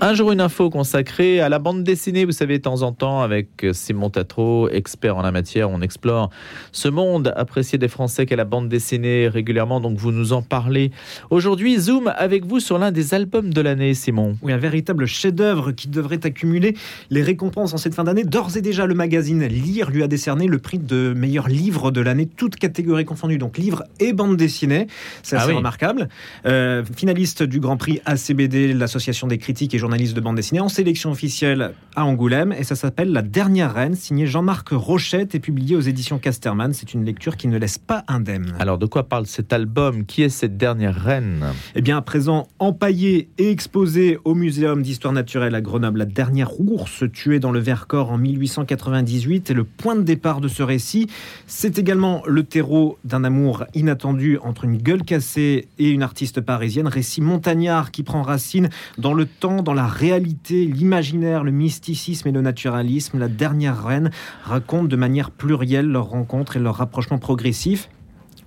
Un jour, une info consacrée à la bande dessinée, vous savez, de temps en temps, avec Simon Tatro, expert en la matière, on explore ce monde apprécié des Français qu'est la bande dessinée régulièrement, donc vous nous en parlez. Aujourd'hui, Zoom avec vous sur l'un des albums de l'année, Simon. Oui, un véritable chef-d'œuvre qui devrait accumuler les récompenses en cette fin d'année. D'ores et déjà, le magazine Lire lui a décerné le prix de meilleur livre de l'année, toutes catégories confondues, donc livre et bande dessinée. C'est ah assez remarquable. Euh, finaliste du Grand Prix ACBD, l'association des critiques et journaliste de bande dessinée, en sélection officielle à Angoulême. Et ça s'appelle La Dernière Reine, signé Jean-Marc Rochette et publié aux éditions Casterman. C'est une lecture qui ne laisse pas indemne. Alors, de quoi parle cet album? Qui est cette dernière reine? Eh bien, à présent, empaillée et exposée au Muséum d'histoire naturelle à Grenoble, la dernière ours tuée dans le Vercors en 1898 est le point de départ de ce récit. C'est également le terreau d'un amour inattendu entre une gueule cassée et une artiste parisienne. Récit montagnard qui prend racine dans le temps, dans la réalité, l'imaginaire, le mysticisme et le naturalisme. La dernière reine raconte de manière plurielle leurs rencontres et leurs rapprochements progressifs.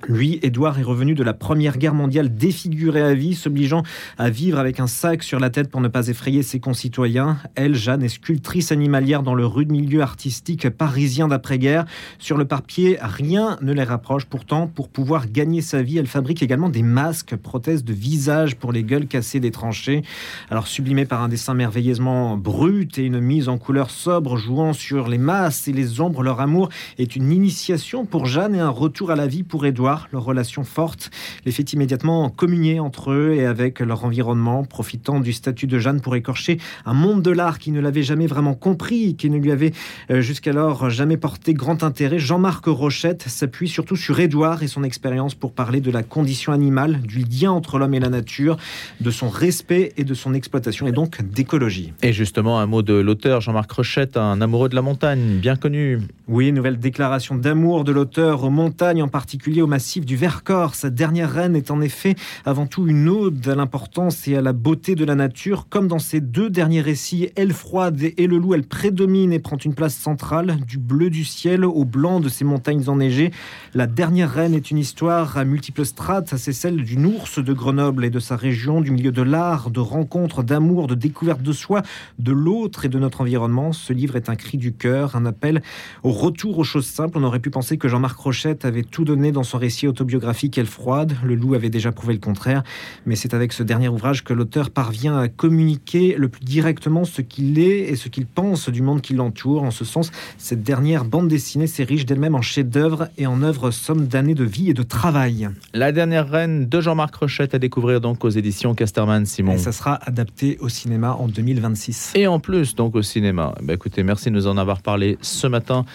Lui, Édouard, est revenu de la Première Guerre mondiale défiguré à vie, s'obligeant à vivre avec un sac sur la tête pour ne pas effrayer ses concitoyens. Elle, Jeanne, est sculptrice animalière dans le rude milieu artistique parisien d'après-guerre. Sur le papier, rien ne les rapproche. Pourtant, pour pouvoir gagner sa vie, elle fabrique également des masques, prothèses de visage pour les gueules cassées des tranchées. Alors, sublimé par un dessin merveilleusement brut et une mise en couleur sobre, jouant sur les masses et les ombres, leur amour est une initiation pour Jeanne et un retour à la vie pour Édouard leur relation forte les fait immédiatement communier entre eux et avec leur environnement, profitant du statut de Jeanne pour écorcher un monde de l'art qui ne l'avait jamais vraiment compris, qui ne lui avait euh, jusqu'alors jamais porté grand intérêt. Jean-Marc Rochette s'appuie surtout sur Édouard et son expérience pour parler de la condition animale, du lien entre l'homme et la nature, de son respect et de son exploitation et donc d'écologie. Et justement, un mot de l'auteur Jean-Marc Rochette, un amoureux de la montagne, bien connu. Oui, nouvelle déclaration d'amour de l'auteur aux montagnes, en particulier au du Vercors. Sa dernière reine est en effet avant tout une ode à l'importance et à la beauté de la nature. Comme dans ses deux derniers récits, Elle froide et Le loup, elle prédomine et prend une place centrale, du bleu du ciel au blanc de ces montagnes enneigées. La dernière reine est une histoire à multiples strates. C'est celle d'une ours de Grenoble et de sa région, du milieu de l'art, de rencontres, d'amour, de découverte de soi, de l'autre et de notre environnement. Ce livre est un cri du cœur, un appel au retour aux choses simples. On aurait pu penser que Jean-Marc Rochette avait tout donné dans son récit autobiographique Elle froide. Le loup avait déjà prouvé le contraire, mais c'est avec ce dernier ouvrage que l'auteur parvient à communiquer le plus directement ce qu'il est et ce qu'il pense du monde qui l'entoure. En ce sens, cette dernière bande dessinée s'érige d'elle-même en chef-d'œuvre et en œuvre somme d'années de vie et de travail. La dernière reine de Jean-Marc Rochette à découvrir donc aux éditions Casterman Simon. Et ça sera adapté au cinéma en 2026. Et en plus donc au cinéma. Bah, écoutez, merci de nous en avoir parlé ce matin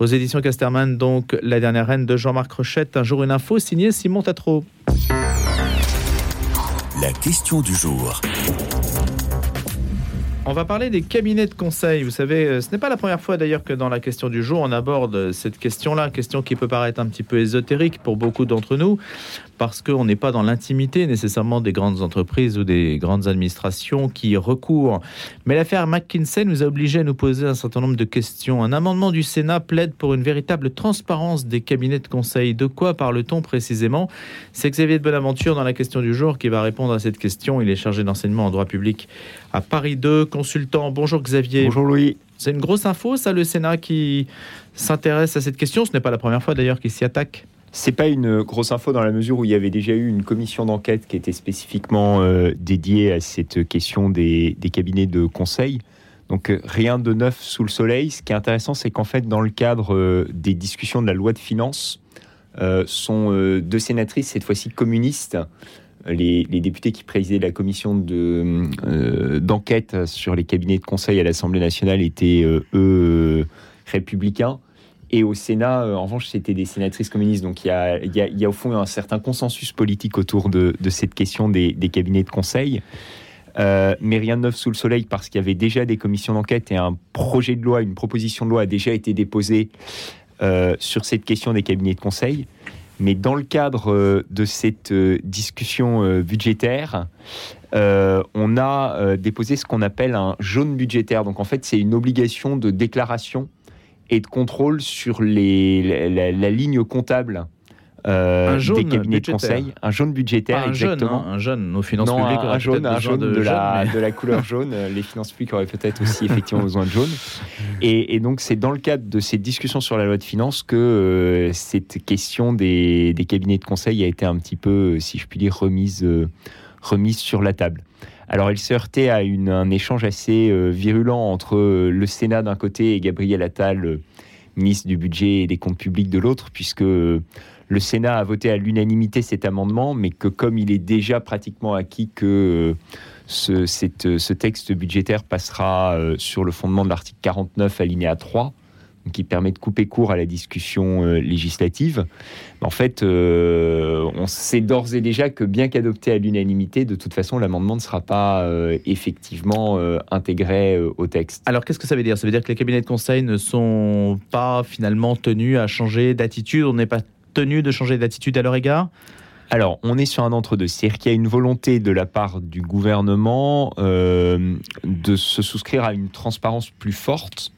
aux éditions Casterman. Donc la dernière reine de Jean-Marc Rochette, un jour une info signée Simon Tatro. La question du jour. On va parler des cabinets de conseil. Vous savez, euh, ce n'est pas la première fois d'ailleurs que dans la question du jour, on aborde cette question-là, question qui peut paraître un petit peu ésotérique pour beaucoup d'entre nous, parce qu'on n'est pas dans l'intimité nécessairement des grandes entreprises ou des grandes administrations qui recourent. Mais l'affaire McKinsey nous a obligés à nous poser un certain nombre de questions. Un amendement du Sénat plaide pour une véritable transparence des cabinets de conseil. De quoi parle-t-on précisément? C'est Xavier de Bonaventure dans la question du jour qui va répondre à cette question. Il est chargé d'enseignement en droit public à Paris 2, consultant. Bonjour Xavier. Bonjour Louis. C'est une grosse info, ça, le Sénat qui s'intéresse à cette question. Ce n'est pas la première fois d'ailleurs qu'il s'y attaque. C'est pas une grosse info dans la mesure où il y avait déjà eu une commission d'enquête qui était spécifiquement euh, dédiée à cette question des, cabinets de conseil. Donc euh, rien de neuf sous le soleil. Ce qui est intéressant, c'est qu'en fait, dans le cadre euh, des discussions de la loi de finances, sont deux sénatrices, cette fois-ci communistes, les, députés qui présidaient la commission d'enquête sur les cabinets de conseil à l'Assemblée nationale étaient, eux, républicains. Et au Sénat, euh, en revanche, c'était des sénatrices communistes. Donc il y a, il y a, au fond un certain consensus politique autour de, cette question des, cabinets de conseil. Euh, mais rien de neuf sous le soleil parce qu'il y avait déjà des commissions d'enquête et un projet de loi, une proposition de loi a déjà été déposée euh, sur cette question des cabinets de conseil. Mais dans le cadre de cette discussion budgétaire, on a déposé ce qu'on appelle un jaune budgétaire. Donc en fait, c'est une obligation de déclaration et de contrôle sur les, la, ligne comptable euh, Un jaune des cabinets de conseil, un jaune budgétaire, un exactement. hein, un jeune. Nos finances non, publiques un, jaune, peut-être un besoin jaune de, la, jeunes, mais- de la couleur jaune. Les finances publiques auraient peut-être aussi effectivement besoin de jaune. Et, et donc, c'est dans le cadre de ces discussions sur la loi de finances que euh, cette question des, des cabinets de conseil a été un petit peu, euh, si je puis dire, remise, euh, remise sur la table. Alors, elle s'est heurtée à un échange assez euh, virulent entre euh, le Sénat d'un côté et Gabriel Attal, euh, ministre du Budget et des Comptes publics de l'autre, puisque le Sénat a voté à l'unanimité cet amendement, mais que comme il est déjà pratiquement acquis que ce, texte budgétaire passera sur le fondement de l'article 49 alinéa 3, donc qui permet de couper court à la discussion euh, législative. En fait, euh, on sait d'ores et déjà que bien qu'adopté à l'unanimité, de toute façon, l'amendement ne sera pas euh, effectivement intégré au texte. Alors, qu'est-ce que ça veut dire? Ça veut dire que les cabinets de conseil ne sont pas finalement tenus à changer d'attitude? On n'est pas tenu de changer d'attitude à leur égard? Alors, on est sur un entre-deux. C'est-à-dire qu'il y a une volonté de la part du gouvernement de se souscrire à une transparence plus forte.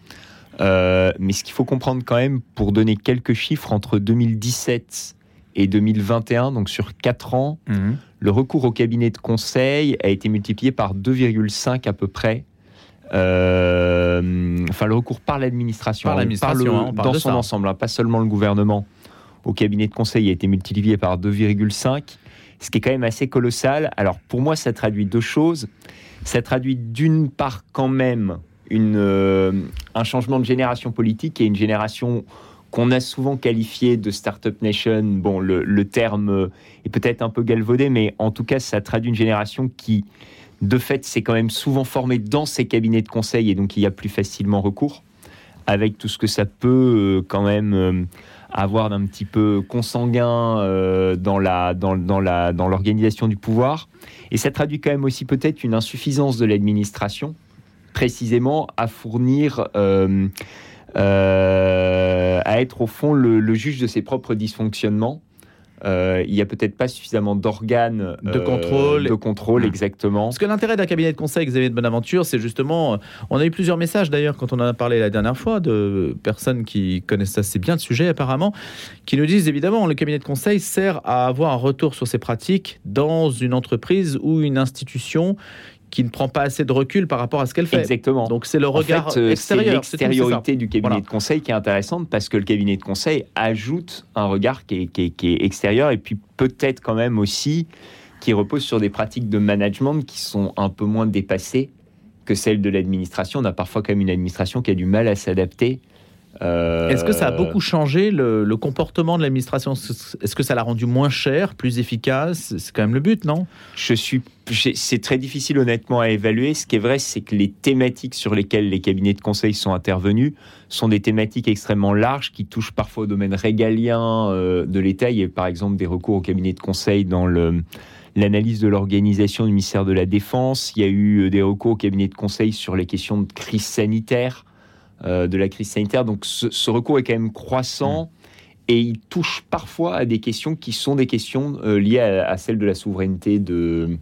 Euh, mais ce qu'il faut comprendre quand même, pour donner quelques chiffres, entre 2017 et 2021, donc sur 4 ans, le recours au cabinet de conseil a été multiplié par 2,5 à peu près. Euh, enfin, le recours par l'administration, Par on l'administration, hein, dans son ça. ensemble, hein, pas seulement le gouvernement, au cabinet de conseil a été multiplié par 2,5, ce qui est quand même assez colossal. Alors, pour moi, ça traduit deux choses. Ça traduit d'une part quand même euh, un changement de génération politique et une génération qu'on a souvent qualifiée de Startup Nation. Bon, le, terme est peut-être un peu galvaudé, mais en tout cas, ça traduit une génération qui, de fait, s'est quand même souvent formée dans ces cabinets de conseil et donc il y a plus facilement recours, avec tout ce que ça peut euh, quand même euh, avoir d'un petit peu consanguin dans la dans, dans la dans l'organisation du pouvoir. Et ça traduit quand même aussi peut-être une insuffisance de l'administration, précisément à fournir. euh, euh, à être au fond le, le juge de ses propres dysfonctionnements. Euh, il n'y a peut-être pas suffisamment d'organes De euh, contrôle. de contrôle Mmh. exactement. Parce que l'intérêt d'un cabinet de conseil, Xavier de Bonaventure, c'est justement. On a eu plusieurs messages d'ailleurs quand on en a parlé la dernière fois de personnes qui connaissent assez bien le sujet apparemment, qui nous disent évidemment le cabinet de conseil sert à avoir un retour sur ses pratiques dans une entreprise ou une institution qui ne prend pas assez de recul par rapport à ce qu'elle fait. Exactement. Donc c'est le En regard fait, euh, extérieur. l'extériorité du cabinet Voilà. de conseil qui est intéressante parce que le cabinet de conseil ajoute un regard qui est, qui est- qui est extérieur et puis peut-être quand même aussi qui repose sur des pratiques de management qui sont un peu moins dépassées que celles de l'administration. On a parfois quand même une administration qui a du mal à s'adapter. Euh, Est-ce que ça a beaucoup changé le, le comportement de l'administration? Est-ce que ça l'a rendu moins cher, plus efficace? C'est quand même le but, non? Je suis, c'est très difficile honnêtement à évaluer. Ce qui est vrai, c'est que les thématiques sur lesquelles les cabinets de conseil sont intervenus sont des thématiques extrêmement larges qui touchent parfois au domaine régalien euh, de l'État. Il y a par exemple des recours au cabinet de conseil dans le l'analyse de l'organisation du ministère de la Défense. Il y a eu euh, des recours au cabinet de conseil sur les questions de crise sanitaire, euh, de la crise sanitaire. Donc ce, ce recours est quand même croissant. Et il touche parfois à des questions qui sont des questions euh, liées à, à celle de la souveraineté de,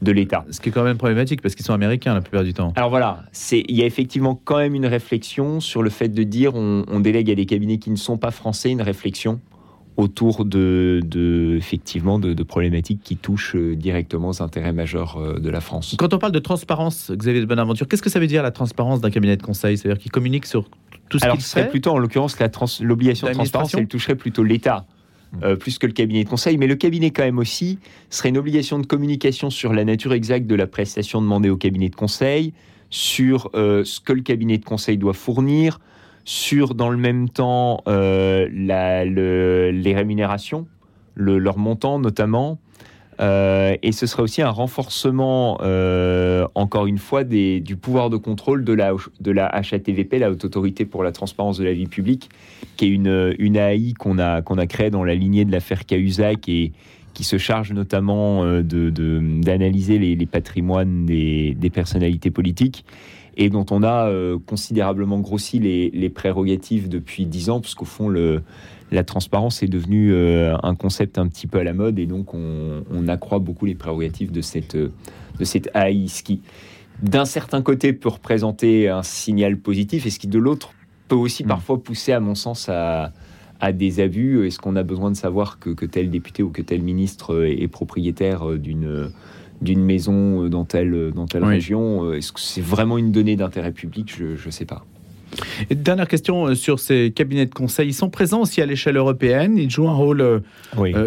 de l'État. Ce qui est quand même problématique parce qu'ils sont américains la plupart du temps. Alors voilà, il y a effectivement quand même une réflexion sur le fait de dire on, on délègue à des cabinets qui ne sont pas français une réflexion autour de, de effectivement de, de problématiques qui touchent euh, directement aux intérêts majeurs euh, de la France. Quand on parle de transparence, Xavier de Bonaventure, qu'est-ce que ça veut dire la transparence d'un cabinet de conseil? C'est-à-dire qu'il communique sur tout ce Alors qu'il ce serait fait? plutôt en l'occurrence la trans- l'obligation de transparence, elle toucherait plutôt l'État. euh, plus que le cabinet de conseil, mais le cabinet quand même aussi serait une obligation de communication sur la nature exacte de la prestation demandée au cabinet de conseil, sur euh, ce que le cabinet de conseil doit fournir, sur dans le même temps euh, les rémunérations, le- leur montant notamment. Euh, et ce serait aussi un renforcement, euh, encore une fois, du pouvoir de contrôle de la, la HATVP, la Haute Autorité pour la Transparence de la Vie Publique, qui est une, une AI qu'on a, qu'on a créée dans la lignée de l'affaire Cahuzac et qui se charge notamment d'analyser les, patrimoines des personnalités politiques et dont on a euh, considérablement grossi les, les prérogatives depuis dix ans, parce qu'au fond, le, la transparence est devenue euh, un concept un petit peu à la mode, et donc on, on accroît beaucoup les prérogatives de cette, euh, de cette AI, ce qui, d'un certain côté, peut représenter un signal positif, et ce qui, de l'autre, peut aussi Mm. parfois pousser, à mon sens, à, à des abus Est-ce qu'on a besoin de savoir que, tel député ou que tel ministre est propriétaire d'une d'une maison dans telle, dans telle région Est-ce que c'est vraiment une donnée d'intérêt public? Je ne sais pas. dernière question sur ces cabinets de conseil. Ils sont présents aussi à l'échelle européenne. Ils jouent un rôle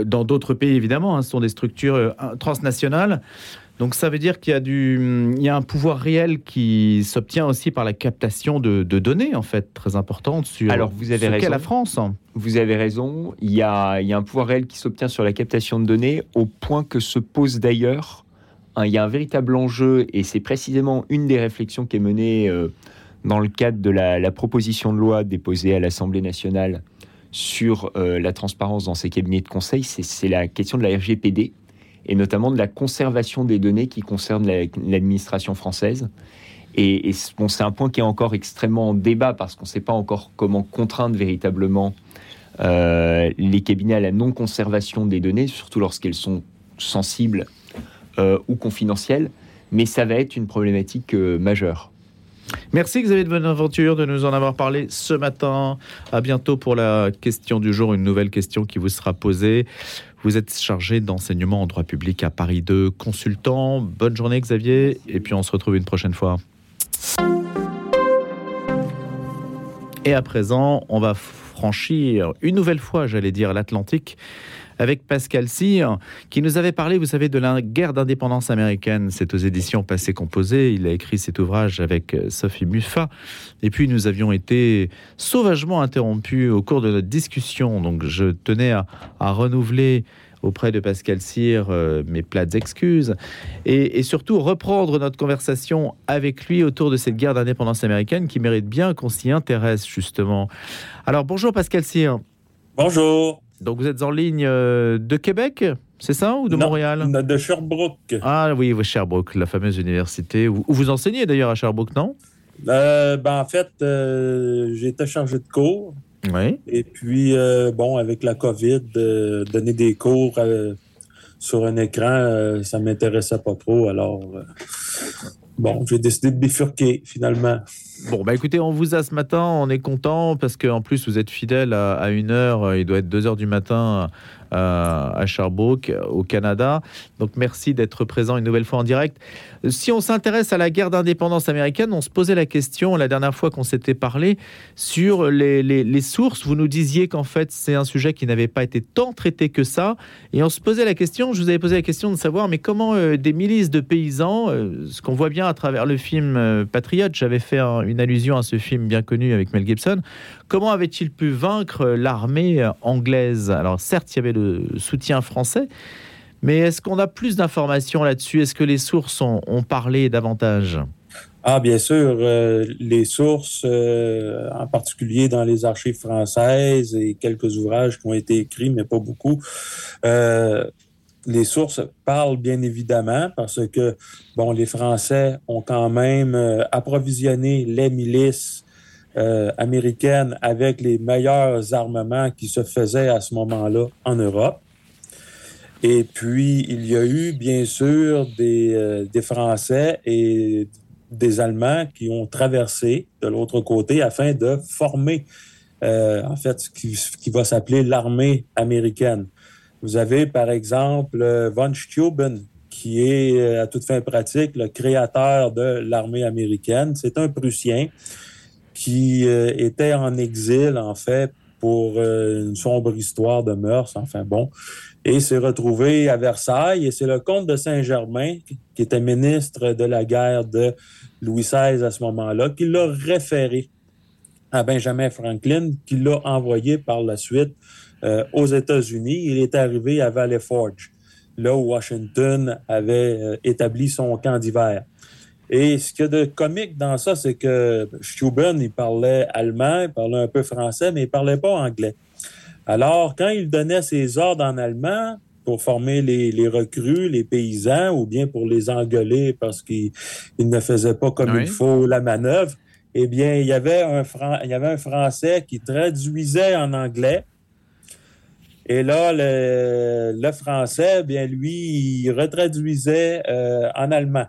dans d'autres pays, évidemment. Hein. Ce sont des structures transnationales. Donc ça veut dire qu'il y a, du, il y a un pouvoir réel qui s'obtient aussi par la captation de, données, en fait, très importante sur Alors, vous avez raison. la France. Vous avez raison. Il y, a, il y a un pouvoir réel qui s'obtient sur la captation de données, au point que se pose d'ailleurs, il y a un véritable enjeu, et c'est précisément une des réflexions qui est menée euh, dans le cadre de la, proposition de loi déposée à l'Assemblée nationale sur euh, la transparence dans ces cabinets de conseil, c'est la question de la RGPD et notamment de la conservation des données qui concernent l'administration française. Et, c'est un point qui est encore extrêmement en débat parce qu'on ne sait pas encore comment contraindre véritablement euh, les cabinets à la non-conservation des données, surtout lorsqu'elles sont sensibles euh, ou confidentielles. Mais ça va être une problématique euh, majeure. Merci Xavier de Bonaventure de nous en avoir parlé ce matin. À bientôt pour la question du jour, une nouvelle question qui vous sera posée. Vous êtes chargé d'enseignement en droit public à Paris 2, consultant. Bonne journée Xavier, et puis on se retrouve une prochaine fois. Et à présent, on va franchir une nouvelle fois, j'allais dire, l'Atlantique avec Pascal Cyr, qui nous avait parlé, vous savez, de la guerre d'indépendance américaine. C'est aux éditions Passé Composé. Il a écrit cet ouvrage avec euh, Sophie Muffa. Et puis, nous avions été sauvagement interrompus au cours de notre discussion. Donc, je tenais à, renouveler auprès de Pascal Cyr euh, mes plates excuses et, surtout reprendre notre conversation avec lui autour de cette guerre d'indépendance américaine qui mérite bien qu'on s'y intéresse justement. Alors bonjour Pascal Cyr. Bonjour. Donc vous êtes en ligne euh, de Québec, c'est ça, ou de Montréal? De Sherbrooke. Ah oui, Sherbrooke, la fameuse université où vous enseignez d'ailleurs à Sherbrooke, non? Euh, ben, En fait, euh, été chargé de cours. Oui. Et puis, bon, avec la COVID, donner des cours sur un écran, ça ne m'intéressait pas trop. Alors, bon, j'ai décidé de bifurquer finalement. Bon, bah écoutez, on vous a ce matin, on est content parce qu'en plus vous êtes fidèle à, une heure, il doit être 2 heures du matin euh, à Sherbrooke, au Canada. Donc merci d'être présent une nouvelle fois en direct. Si on s'intéresse à la guerre d'indépendance américaine, on se posait la question la dernière fois qu'on s'était parlé sur les, sources. Vous nous disiez qu'en fait c'est un sujet qui n'avait pas été tant traité que ça. Et on se posait la question, je vous avais posé la question de savoir, mais comment euh, des milices de paysans, euh, ce qu'on voit bien à travers le film Patriote, j'avais fait une allusion à ce film bien connu avec Mel Gibson, comment avait-il pu vaincre l'armée anglaise? Alors certes, il y avait le soutien français. Mais est-ce qu'on a plus d'informations là-dessus? Est-ce que les sources ont, parlé davantage? Ah, bien sûr, euh, les sources, euh, en particulier dans les archives françaises et quelques ouvrages qui ont été écrits, mais pas beaucoup, euh, les sources parlent bien évidemment parce que, bon, les Français ont quand même approvisionné les milices euh, américaine avec les meilleurs armements qui se faisaient à ce moment-là en Europe. Et puis, il y a eu, bien sûr, des, euh, Français et des Allemands qui ont traversé de l'autre côté afin de former, euh, en fait, ce qui, qui va s'appeler l'armée américaine. Vous avez, par exemple, von Steuben, qui est, à toute fin pratique, le créateur de l'armée américaine. C'est un Prussien qui euh, était en exil, en fait, pour euh, une sombre histoire de mœurs, enfin bon, et s'est retrouvé à Versailles. Et c'est le comte de Saint-Germain, qui était ministre de la guerre de Louis XVI à ce moment-là, qui l'a référé à Benjamin Franklin, qui l'a envoyé par la suite euh, aux États-Unis. Il est arrivé à Valley Forge, là où Washington avait établi son camp d'hiver. Et ce qu'il y a de comique dans ça, c'est que Steuben, il parlait allemand, il parlait un peu français, mais il parlait pas anglais. Alors, quand il donnait ses ordres en allemand pour former les, recrues, les paysans, ou bien pour les engueuler parce qu'ils ne faisaient pas comme il faut la manœuvre, eh bien, il y avait un, il y avait un Français qui traduisait en anglais. Et là, le, Français, bien lui, il retraduisait euh, en allemand.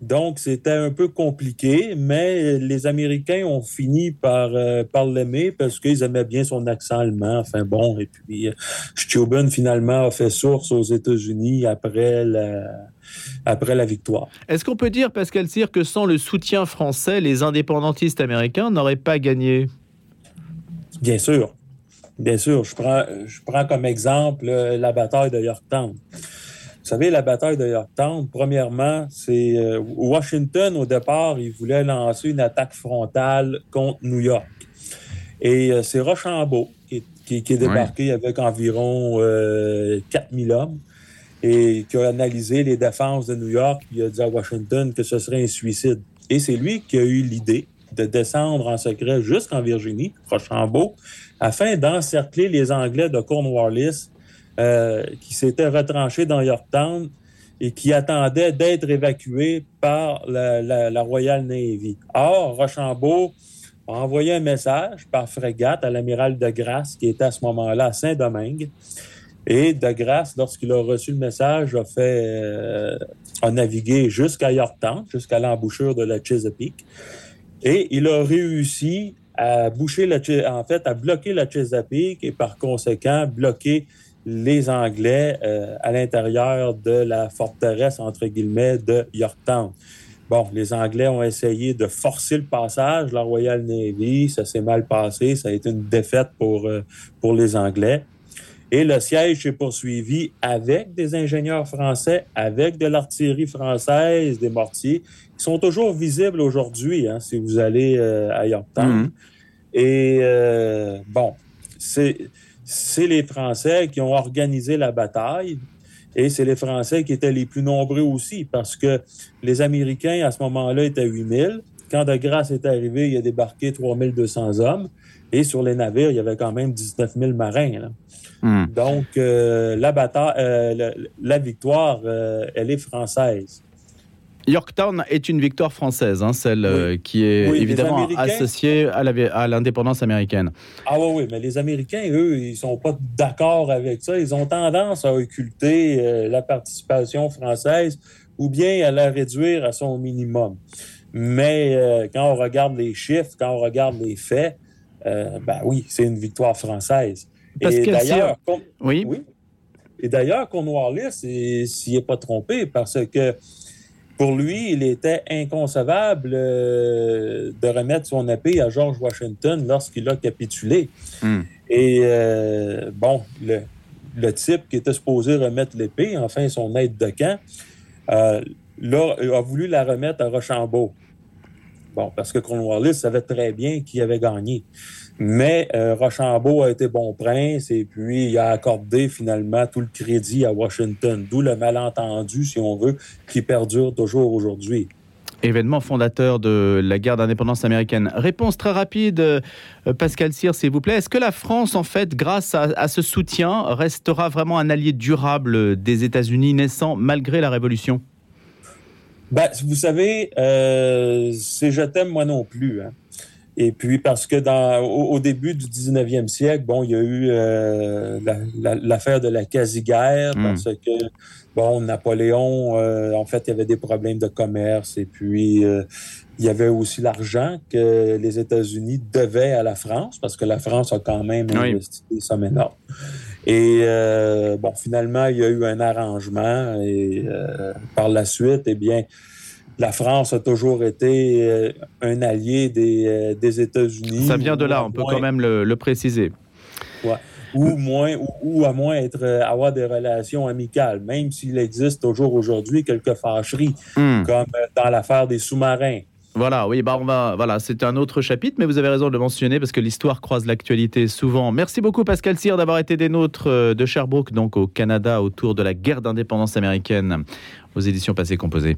Donc, c'était un peu compliqué, mais les Américains ont fini par, euh, par l'aimer parce qu'ils aimaient bien son accent allemand. Enfin bon, et puis euh, Steuben, finalement, a fait source aux États-Unis après la, après la victoire. Est-ce qu'on peut dire, Pascal Cyr, que sans le soutien français, les indépendantistes américains n'auraient pas gagné? Bien sûr. Bien sûr. Je prends, je prends comme exemple euh, la bataille de Yorktown. Vous savez, la bataille de Yorktown, premièrement, c'est euh, Washington, au départ, il voulait lancer une attaque frontale contre New York. Et euh, c'est Rochambeau qui, qui, qui, est débarqué ouais. avec environ euh, 4000 hommes et qui a analysé les défenses de New York. Il a dit à Washington que ce serait un suicide. Et c'est lui qui a eu l'idée de descendre en secret jusqu'en Virginie, Rochambeau, afin d'encercler les Anglais de Cornwallis euh, qui s'étaient retranchés dans Yorktown et qui attendaient d'être évacués par la, Royal Navy. Or, Rochambeau a envoyé un message par frégate à l'amiral de Grasse, qui était à ce moment-là à Saint-Domingue. Et de Grasse, lorsqu'il a reçu le message, a euh, navigué jusqu'à Yorktown, jusqu'à l'embouchure de la Chesapeake. Et il a réussi à boucher en fait, à bloquer la Chesapeake et par conséquent bloquer les Anglais euh, à l'intérieur de la forteresse, entre guillemets, de Yorktown. Bon, les Anglais ont essayé de forcer le passage, la Royal Navy, ça s'est mal passé, ça a été une défaite pour, euh, pour les Anglais. Et le siège s'est poursuivi avec des ingénieurs français, avec de l'artillerie française, des mortiers, qui sont toujours visibles aujourd'hui, hein, si vous allez euh, à Yorktown. Mm -hmm. Et euh, bon, c'est c'est les Français qui ont organisé la bataille et c'est les Français qui étaient les plus nombreux aussi parce que les Américains, à ce moment-là, étaient 8000. Quand De Grasse est arrivé, il a débarqué 3200 hommes et sur les navires, il y avait quand même 19 000 marins. Là. Mm. Donc, euh, la, bataille, euh, la, la, victoire, euh, elle est française. Yorktown est une victoire française, hein, celle oui. qui est oui, évidemment associée à l'indépendance américaine. Ah oui, oui, mais les Américains, eux, ils sont pas d'accord avec ça. Ils ont tendance à occulter euh, la participation française ou bien à la réduire à son minimum. Mais euh, quand on regarde les chiffres, quand on regarde les faits, euh, ben oui, c'est une victoire française. Parce Et d'ailleurs, oui. oui. Et d'ailleurs, Cornwallis s'y est pas trompé parce que pour lui, il était inconcevable euh, de remettre son épée à George Washington lorsqu'il a capitulé. Mm. Et euh, bon, le, le, type qui était supposé remettre l'épée, enfin son aide de camp, euh, là, a voulu la remettre à Rochambeau. Bon, parce que Cornwallis savait très bien qui avait gagné. Mais euh, Rochambeau a été bon prince et puis il a accordé finalement tout le crédit à Washington, d'où le malentendu, si on veut, qui perdure toujours aujourd'hui. Événement fondateur de la guerre d'indépendance américaine. Réponse très rapide, euh, Pascal Cyr, s'il vous plaît. Est-ce que la France, en fait, grâce à, à ce soutien, restera vraiment un allié durable des États-Unis naissant malgré la Révolution? Ben, vous savez, euh, c'est je t'aime moi non plus. Hein. Et puis parce que dans, au, au, début du 19e siècle, bon, il y a eu euh, l'affaire la, la, de la quasi-guerre mm. parce que bon, Napoléon, euh, en fait, il y avait des problèmes de commerce et puis euh, il y avait aussi l'argent que les États-Unis devaient à la France parce que la France a quand même oui. investi des sommes énormes. Et euh, bon, finalement, il y a eu un arrangement et euh, par la suite, eh bien, la France a toujours été euh, un allié des, des États-Unis. Ça vient de là, on peut moins... quand même le, le préciser. Ouais. Ou, moins, ou, ou, à moins être, avoir des relations amicales, même s'il existe toujours aujourd'hui quelques fâcheries, mm. comme dans l'affaire des sous-marins. Voilà, oui, bah on va, voilà, c'est un autre chapitre, mais vous avez raison de le mentionner parce que l'histoire croise l'actualité souvent. Merci beaucoup Pascal Cyr d'avoir été des nôtres de Sherbrooke, donc au Canada, autour de la guerre d'indépendance américaine aux éditions passées composées.